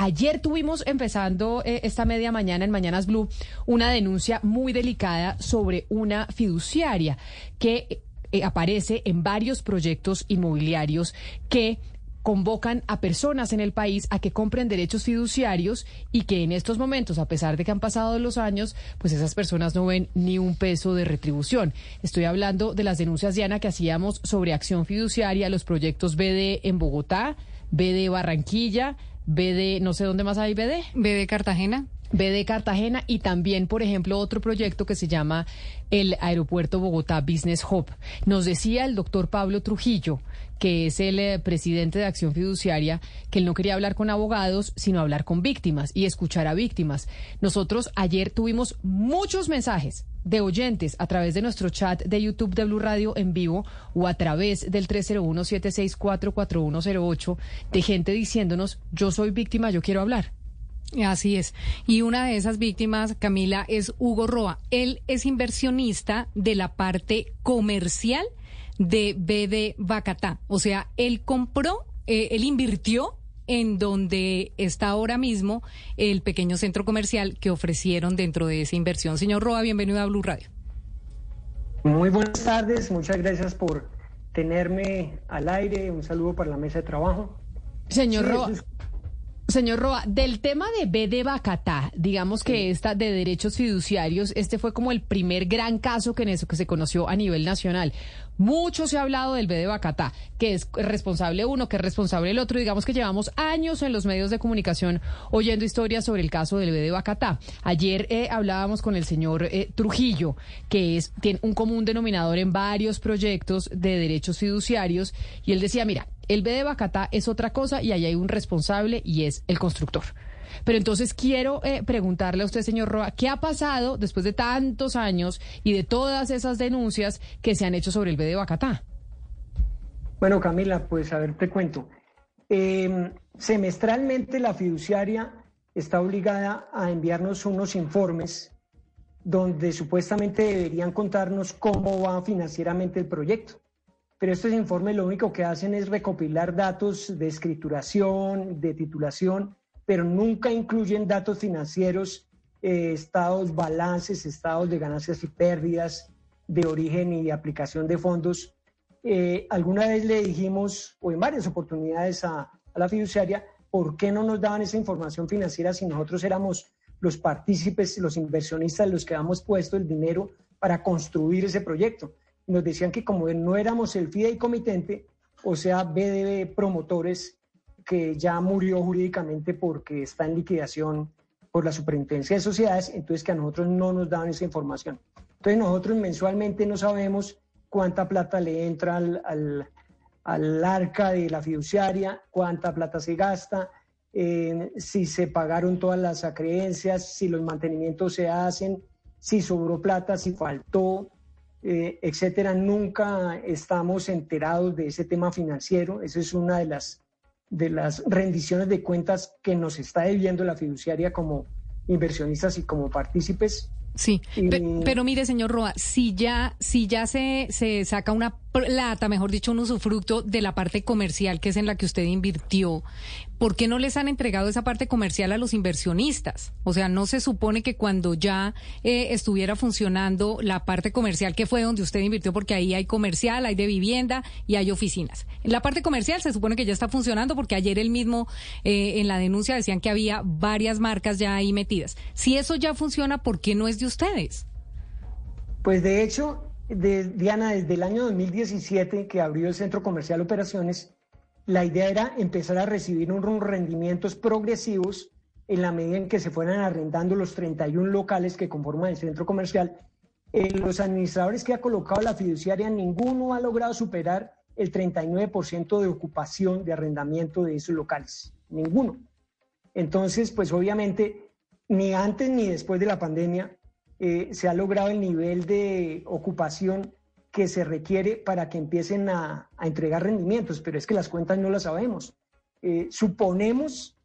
ayer tuvimos empezando eh, esta media mañana en Mañanas Blue una denuncia muy delicada sobre una fiduciaria que eh, aparece en varios proyectos inmobiliarios que convocan a personas en el país a que compren derechos fiduciarios y que en estos momentos, a pesar de que han pasado los años, pues esas personas no ven ni un peso de retribución. Estoy hablando de las denuncias, Diana, que hacíamos sobre acción fiduciaria, los proyectos BD en Bogotá, BD Barranquilla, BD, no sé dónde más hay BD. BD Cartagena. BD Cartagena y también, por ejemplo, otro proyecto que se llama el Aeropuerto Bogotá Business Hub. Nos decía el doctor Pablo Trujillo, que es el eh, presidente de Acción Fiduciaria, que él no quería hablar con abogados, sino hablar con víctimas y escuchar a víctimas. Nosotros ayer tuvimos muchos mensajes de oyentes a través de nuestro chat de YouTube de Blue Radio en vivo o a través del 301-764-4108 de gente diciéndonos, yo soy víctima, yo quiero hablar. Así es. Y una de esas víctimas, Camila, es Hugo Roa. Él es inversionista de la parte comercial de BD Bacatá. O sea, él compró, eh, él invirtió en donde está ahora mismo el pequeño centro comercial que ofrecieron dentro de esa inversión. Señor Roa, bienvenido a Blue Radio. Muy buenas tardes, muchas gracias por tenerme al aire. Un saludo para la mesa de trabajo. Señor Roa. Señor Roa, del tema de B de Bacatá, digamos que esta de derechos fiduciarios, este fue como el primer gran caso que en eso que se conoció a nivel nacional. Mucho se ha hablado del B de Bacatá, que es responsable uno, que es responsable el otro. Digamos que llevamos años en los medios de comunicación oyendo historias sobre el caso del B de Bacatá. Ayer eh, hablábamos con el señor eh, Trujillo, que es tiene un común denominador en varios proyectos de derechos fiduciarios, y él decía, mira, el B de Bacatá es otra cosa y ahí hay un responsable y es el constructor. Pero entonces quiero eh, preguntarle a usted, señor Roa, ¿qué ha pasado después de tantos años y de todas esas denuncias que se han hecho sobre el B de Bacatá? Bueno, Camila, pues a ver, te cuento. Em, semestralmente la fiduciaria está obligada a enviarnos unos informes donde supuestamente deberían contarnos cómo va financieramente el proyecto. Pero estos informes lo único que hacen es recopilar datos de escrituración, de titulación, pero nunca incluyen datos financieros, eh, estados, balances, estados de ganancias y pérdidas, de origen y aplicación de fondos. Eh, alguna vez le dijimos, o en varias oportunidades a, a la fiduciaria, ¿por qué no nos daban esa información financiera si nosotros éramos los partícipes, los inversionistas, los que habíamos puesto el dinero para construir ese proyecto? Nos decían que como no éramos el fideicomitente, o sea, BDB promotores, que ya murió jurídicamente porque está en liquidación por la superintendencia de sociedades, entonces que a nosotros no nos daban esa información. Entonces nosotros mensualmente no sabemos cuánta plata le entra al, al, arca de la fiduciaria, cuánta plata se gasta, eh, si se pagaron todas las acreencias, si los mantenimientos se hacen, si sobró plata, si faltó, eh, etcétera. Nunca estamos enterados de ese tema financiero. Esa es una de las de las rendiciones de cuentas que nos está debiendo la fiduciaria como inversionistas y como partícipes. Sí, pero, mire, señor Roa, si ya, si ya se, se saca una plata, mejor dicho, un usufructo de la parte comercial, que es en la que usted invirtió, ¿por qué no les han entregado esa parte comercial a los inversionistas? O sea, no se supone que cuando ya eh, estuviera funcionando la parte comercial, que fue donde usted invirtió, porque ahí hay comercial, hay de vivienda y hay oficinas. La parte comercial se supone que ya está funcionando, porque ayer el mismo eh, en la denuncia decían que había varias marcas ya ahí metidas. Si eso ya funciona, ¿por qué no es de ustedes? Pues de hecho, Diana, desde el año 2017 que abrió el Centro Comercial Operaciones, la idea era empezar a recibir unos rendimientos progresivos en la medida en que se fueran arrendando los 31 locales que conforman el centro comercial. Eh, los administradores que ha colocado la fiduciaria, ninguno ha logrado superar el 39% de ocupación de arrendamiento de esos locales. Ninguno. Entonces, pues obviamente, ni antes ni después de la pandemia eh, se ha logrado el nivel de ocupación que se requiere para que empiecen a, entregar rendimientos, pero es que las cuentas no las sabemos. Eh, suponemos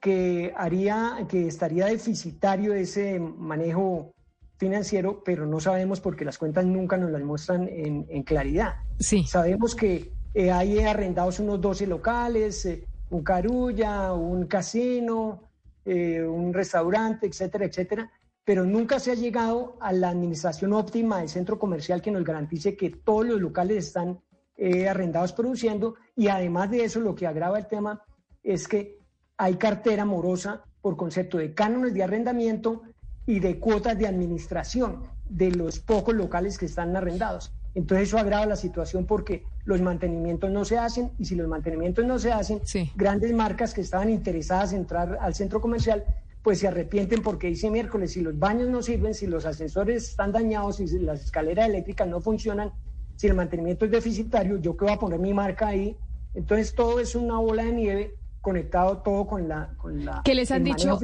que haría, que estaría deficitario ese manejo financiero, pero no sabemos porque las cuentas nunca nos las muestran en, claridad. Sí. Sabemos que eh, hay arrendados unos 12 locales, un carulla, un casino, eh, un restaurante, etcétera, etcétera, pero nunca se ha llegado a la administración óptima del centro comercial que nos garantice que todos los locales están eh, arrendados produciendo y además de eso lo que agrava el tema es que hay cartera morosa por concepto de cánones de arrendamiento y de cuotas de administración de los pocos locales que están arrendados. Entonces eso agrava la situación porque los mantenimientos no se hacen y si los mantenimientos no se hacen, grandes marcas que estaban interesadas en entrar al centro comercial pues se arrepienten porque dice miércoles, si los baños no sirven, si los ascensores están dañados, si las escaleras eléctricas no funcionan, si el mantenimiento es deficitario, yo que voy a poner mi marca ahí. Entonces todo es una bola de nieve conectado todo con la con la ¿Qué les han dicho?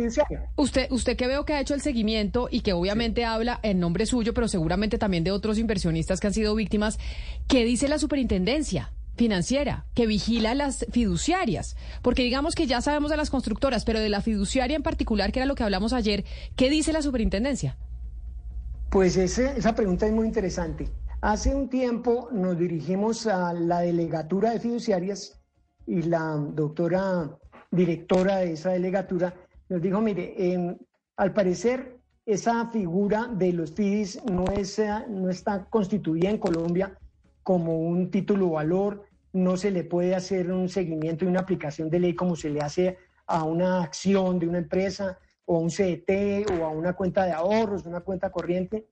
Usted usted que veo que ha hecho el seguimiento y que obviamente habla en nombre suyo, pero seguramente también de otros inversionistas que han sido víctimas, ¿qué dice la superintendencia? Financiera que vigila las fiduciarias, porque digamos que ya sabemos de las constructoras, pero de la fiduciaria en particular, que era lo que hablamos ayer, ¿qué dice la superintendencia? Pues esa pregunta es muy interesante. Hace un tiempo nos dirigimos a la delegatura de fiduciarias y la doctora directora de esa delegatura nos dijo, mire, em, al parecer esa figura de los FIDIS no, es, no está constituida en Colombia como un título valor, no se le puede hacer un seguimiento y una aplicación de ley como se le hace a una acción de una empresa o a un CDT o a una cuenta de ahorros, una cuenta corriente.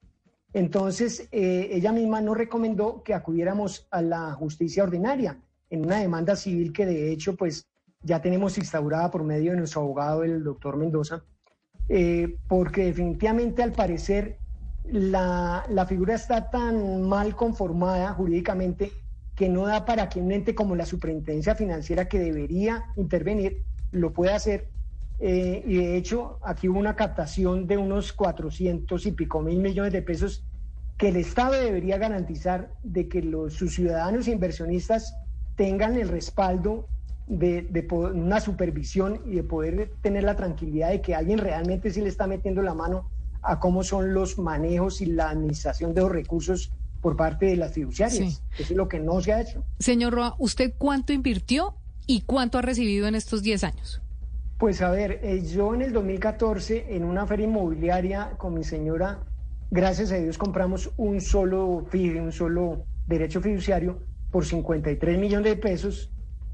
Entonces, eh, ella misma nos recomendó que acudiéramos a la justicia ordinaria en una demanda civil que de hecho, pues ya tenemos instaurada por medio de nuestro abogado, el doctor Mendoza, eh, porque definitivamente al parecer la, la, figura está tan mal conformada jurídicamente que no da para que un ente como la Superintendencia Financiera que debería intervenir lo pueda hacer. Eh, y de hecho, aquí hubo una captación de unos 400 y pico mil millones de pesos que el Estado debería garantizar de que los, sus ciudadanos e inversionistas tengan el respaldo de, de una supervisión y de poder tener la tranquilidad de que alguien realmente sí le está metiendo la mano a cómo son los manejos y la administración de los recursos por parte de las fiduciarias. Eso es lo que no se ha hecho. Señor Roa, ¿usted cuánto invirtió y cuánto ha recibido en estos 10 años? Pues a ver, eh, yo en el 2014 en una feria inmobiliaria con mi señora, gracias a Dios compramos un solo FIDE, un solo derecho fiduciario por 53 millones de pesos.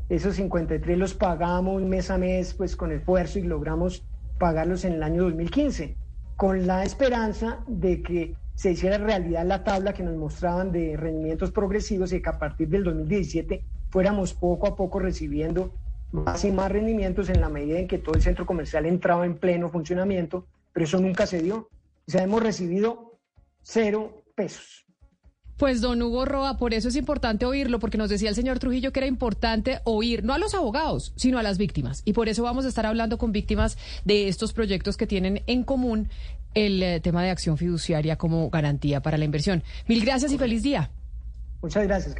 Esos 53 los pagamos mes a mes pues con esfuerzo y logramos pagarlos en el año 2015 con la esperanza de que se hiciera realidad la tabla que nos mostraban de rendimientos progresivos y que a partir del 2017 fuéramos poco a poco recibiendo más y más rendimientos en la medida en que todo el centro comercial entraba en pleno funcionamiento, pero eso nunca se dio. O sea, hemos recibido cero pesos. Pues don Hugo Roa, por eso es importante oírlo, porque nos decía el señor Trujillo que era importante oír, no a los abogados, sino a las víctimas. Y por eso vamos a estar hablando con víctimas de estos proyectos que tienen en común el eh, tema de acción fiduciaria como garantía para la inversión. Mil gracias y feliz día. Muchas gracias,